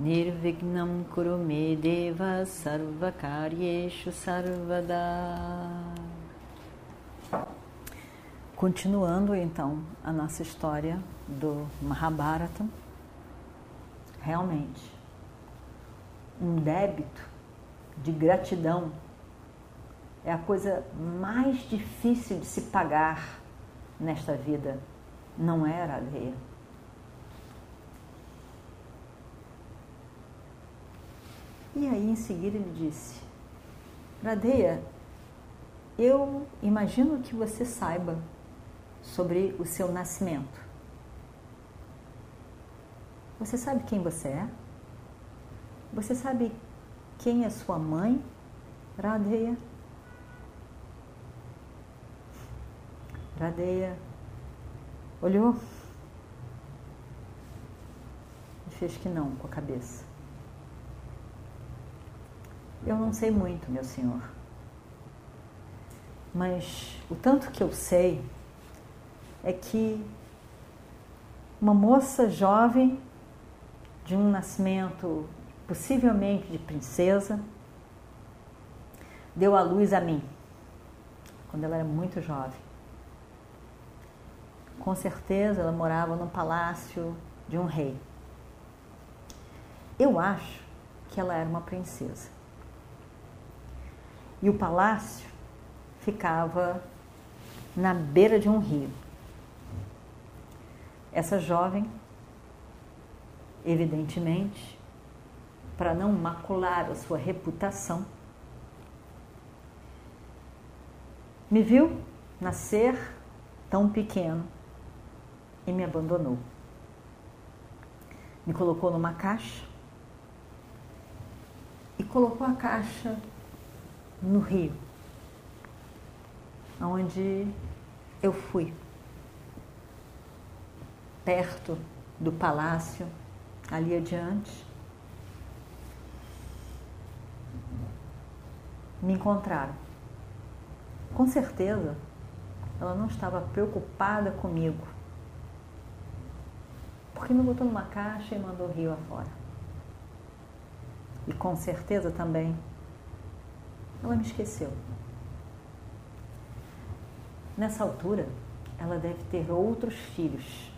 Nirvignam Kurumedeva Sarvakaryeshu Sarvada. Continuando então a nossa história do Mahabharata, realmente, um débito de gratidão é a coisa mais difícil de se pagar nesta vida, não é, Aradeia? E aí, em seguida, ele disse: Radeia, eu imagino que você saiba sobre o seu nascimento. Você sabe quem você é? Você sabe quem é sua mãe, Radeia? Radeia olhou e fez que não com a cabeça. Eu não sei muito, meu senhor. Mas o tanto que eu sei é que uma moça jovem, de um nascimento possivelmente de princesa, deu a luz a mim, quando ela era muito jovem. Com certeza ela morava no palácio de um rei. Eu acho que ela era uma princesa e o palácio ficava na beira de um rio. Essa jovem, evidentemente, para não macular a sua reputação, me viu nascer tão pequeno e me abandonou. Me colocou numa caixa e colocou a caixa no Rio, onde eu fui, perto do palácio, ali adiante. Me encontraram. Com certeza, ela não estava preocupada comigo, porque me botou numa caixa e mandou o rio afora. E com certeza também ela me esqueceu. Nessa altura, ela deve ter outros filhos.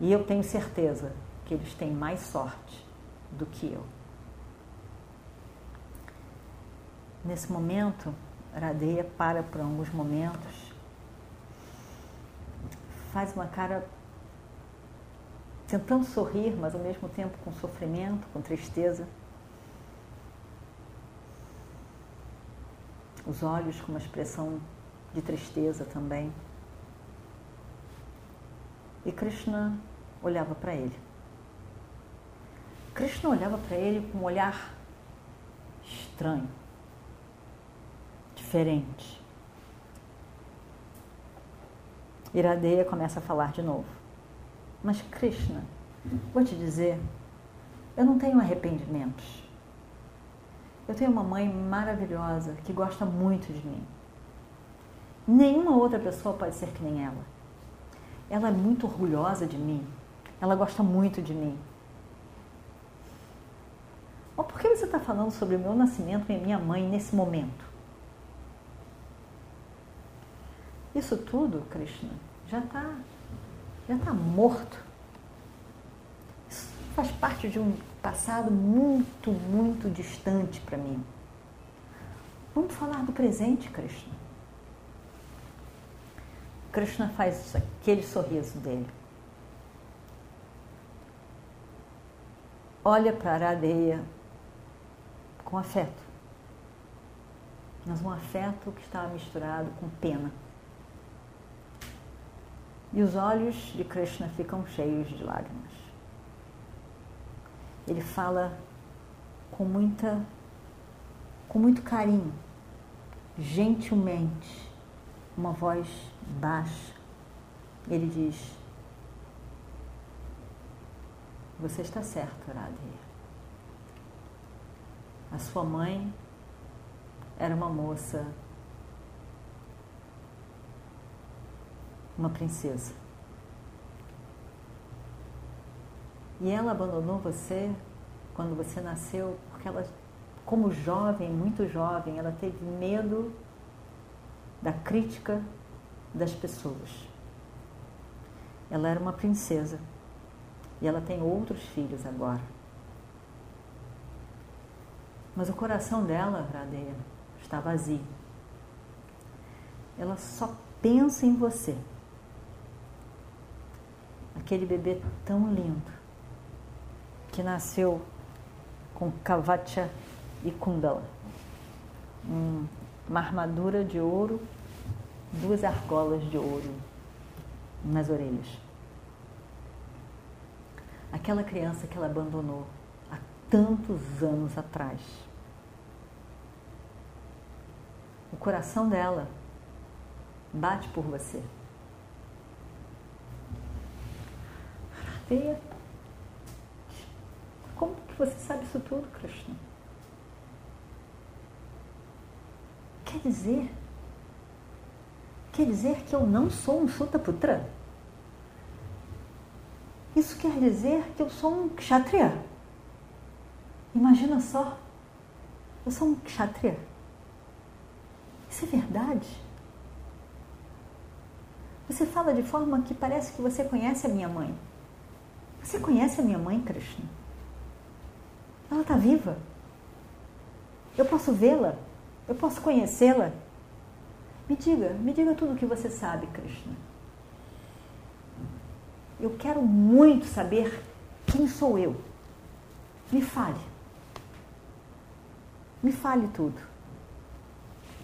E eu tenho certeza que eles têm mais sorte do que eu. Nesse momento, Radeia para por alguns momentos, faz uma cara tentando sorrir, mas ao mesmo tempo com sofrimento, com tristeza. Os olhos com uma expressão de tristeza também. E Krishna olhava para ele. Krishna olhava para ele com um olhar estranho, diferente. Iradeia começa a falar de novo. Mas Krishna, vou te dizer, eu não tenho arrependimentos. Eu tenho uma mãe maravilhosa que gosta muito de mim. Nenhuma outra pessoa pode ser que nem ela. Ela é muito orgulhosa de mim. Ela gosta muito de mim. Mas por que você está falando sobre o meu nascimento e minha mãe nesse momento? Isso tudo, Krishna, já está já tá morto. Faz parte de um passado muito, muito distante para mim. Vamos falar do presente, Krishna. Krishna faz aquele sorriso dele. Olha para a areia com afeto. Mas um afeto que estava misturado com pena. E os olhos de Krishna ficam cheios de lágrimas. Ele fala com muita com muito carinho, gentilmente, uma voz baixa. Ele diz: Você está certo, Radhe. A sua mãe era uma moça, uma princesa. E ela abandonou você quando você nasceu porque ela como jovem, muito jovem, ela teve medo da crítica das pessoas. Ela era uma princesa e ela tem outros filhos agora. Mas o coração dela, Radeia, está vazio. Ela só pensa em você. Aquele bebê tão lindo que nasceu com Kavacha e Kundala. uma armadura de ouro, duas argolas de ouro nas orelhas. Aquela criança que ela abandonou há tantos anos atrás. O coração dela bate por você. Veia. Você sabe isso tudo, Krishna? quer dizer? Quer dizer que eu não sou um Sutaputra? Isso quer dizer que eu sou um Kshatriya. Imagina só, eu sou um Kshatriya. Isso é verdade? Você fala de forma que parece que você conhece a minha mãe. Você conhece a minha mãe, Krishna? Ela está viva. Eu posso vê-la. Eu posso conhecê-la? Me diga, me diga tudo o que você sabe, Krishna. Eu quero muito saber quem sou eu. Me fale. Me fale tudo.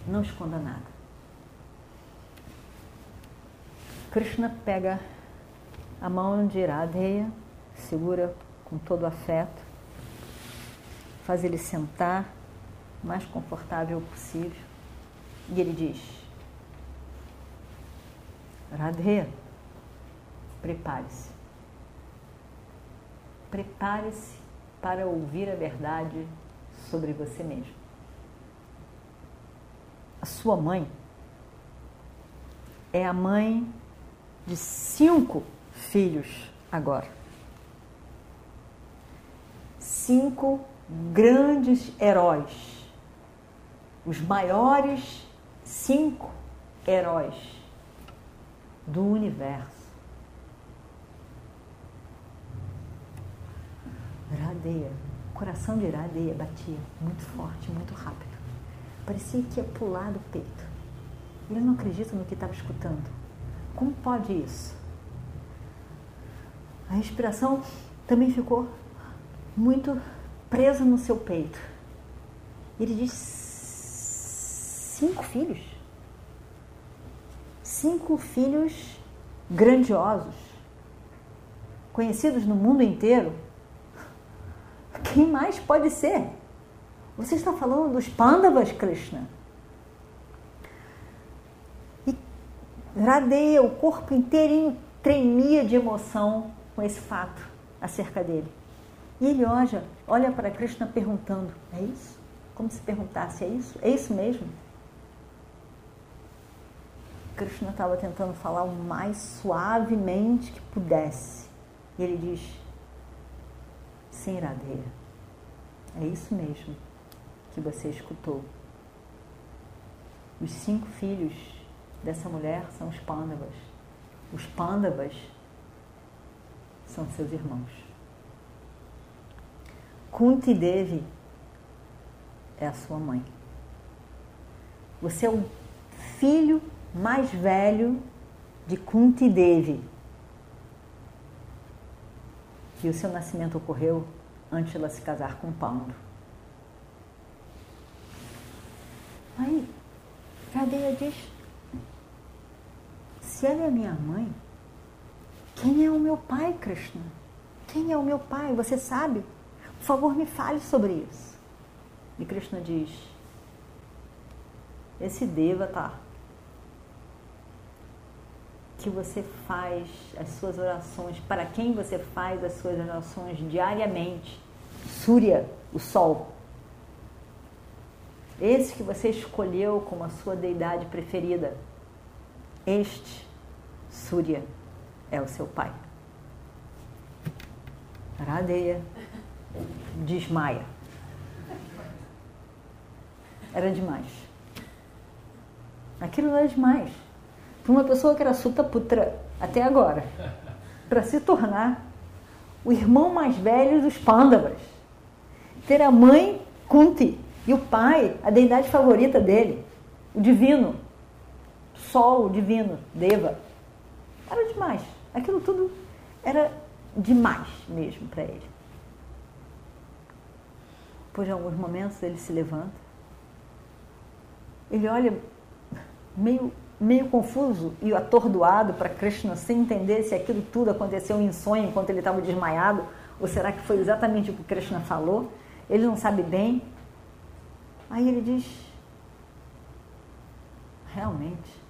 Não esconda nada. Krishna pega a mão de Iradeya, segura com todo afeto, faz ele sentar o mais confortável possível. E ele diz: Radhe, prepare-se. Prepare-se para ouvir a verdade sobre você mesmo. A sua mãe é a mãe de cinco filhos agora. Cinco grandes heróis os maiores cinco heróis do universo. Iradeia, o coração de Iradeia batia muito forte, muito rápido. Parecia que ia pular do peito. Ele não acredita no que estava escutando. Como pode isso? A respiração também ficou muito presa no seu peito. Ele disse cinco filhos. Cinco filhos grandiosos, conhecidos no mundo inteiro. Quem mais pode ser? Você está falando dos Pandavas, Krishna? E Radeia, o corpo inteirinho tremia de emoção com esse fato acerca dele. E ele olha, olha para Krishna perguntando: é isso? Como se perguntasse: é isso? É isso mesmo? Krishna estava tentando falar o mais suavemente que pudesse. E ele diz: Sim, Radheya, é isso mesmo que você escutou. Os cinco filhos dessa mulher são os Pandavas. Os Pandavas são seus irmãos. Kunti Devi é a sua mãe. Você é o filho mais velho de Kunti Devi. E o seu nascimento ocorreu antes de ela se casar com Paulo. Aí, Cadeia diz: se ela é minha mãe, quem é o meu pai, Krishna? Quem é o meu pai? Você sabe? Por favor, me fale sobre isso. E Krishna diz: esse Devata tá, que você faz as suas orações, para quem você faz as suas orações diariamente, Surya, o Sol. Esse que você escolheu como a sua deidade preferida, este Surya é o seu pai. Radeia desmaia. Era demais. Aquilo era demais. Para uma pessoa que era Sutta Putra até agora, para se tornar o irmão mais velho dos Pandavas, ter a mãe Kunti e o pai, a deidade favorita dele, o divino, Sol, divino, Deva. Era demais. Aquilo tudo era demais mesmo para ele. De alguns momentos ele se levanta, ele olha meio, meio confuso e atordoado para Krishna, sem entender se aquilo tudo aconteceu em sonho enquanto ele estava desmaiado, ou será que foi exatamente o que Krishna falou? Ele não sabe bem. Aí ele diz: Realmente,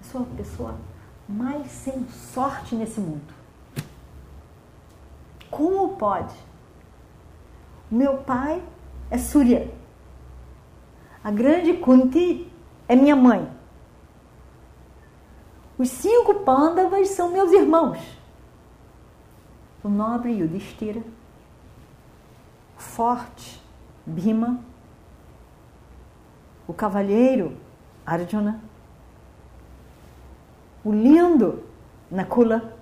eu sou a pessoa mais sem sorte nesse mundo. Como pode? Meu pai é Surya. A grande Kunti é minha mãe. Os cinco Pandavas são meus irmãos. O nobre Yudhishthira, o forte Bhima, o cavalheiro Arjuna, o lindo Nakula,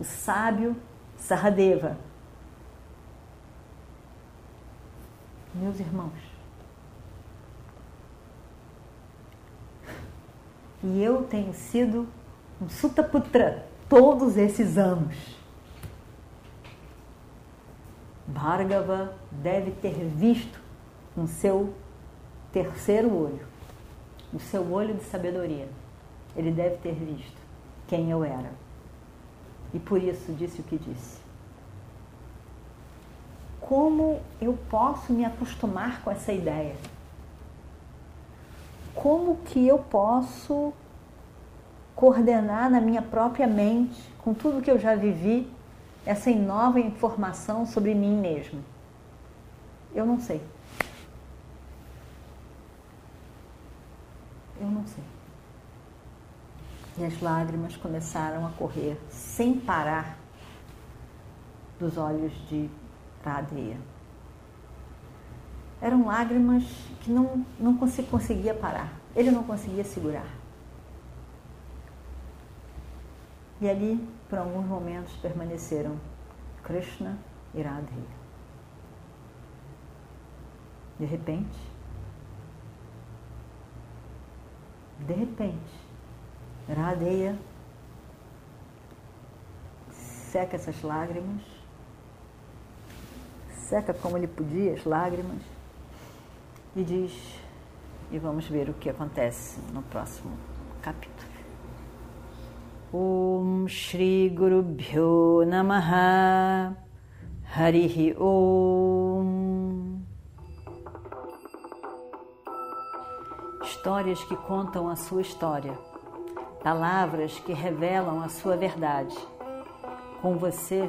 o sábio Sahadeva. Meus irmãos, e eu tenho sido um Sutaputra todos esses anos. Bhargava deve ter visto no seu terceiro olho, no seu olho de sabedoria, ele deve ter visto quem eu era. E por isso disse o que disse. Como eu posso me acostumar com essa ideia? como que eu posso coordenar na minha própria mente, com tudo que eu já vivi, essa nova informação sobre mim mesmo? Eu não sei. Eu não sei. E as lágrimas começaram a correr sem parar dos olhos de Radeia eram lágrimas que não, não conseguia parar. Ele não conseguia segurar. E ali, por alguns momentos, permaneceram Krishna e Radha. De repente, de repente, Radheya seca essas lágrimas, seca como ele podia as lágrimas, e diz, e vamos ver o que acontece no próximo capítulo. Om Shri Guru Bhyo Namaha Harihi Om Histórias que contam a sua história, palavras que revelam a sua verdade. Com você,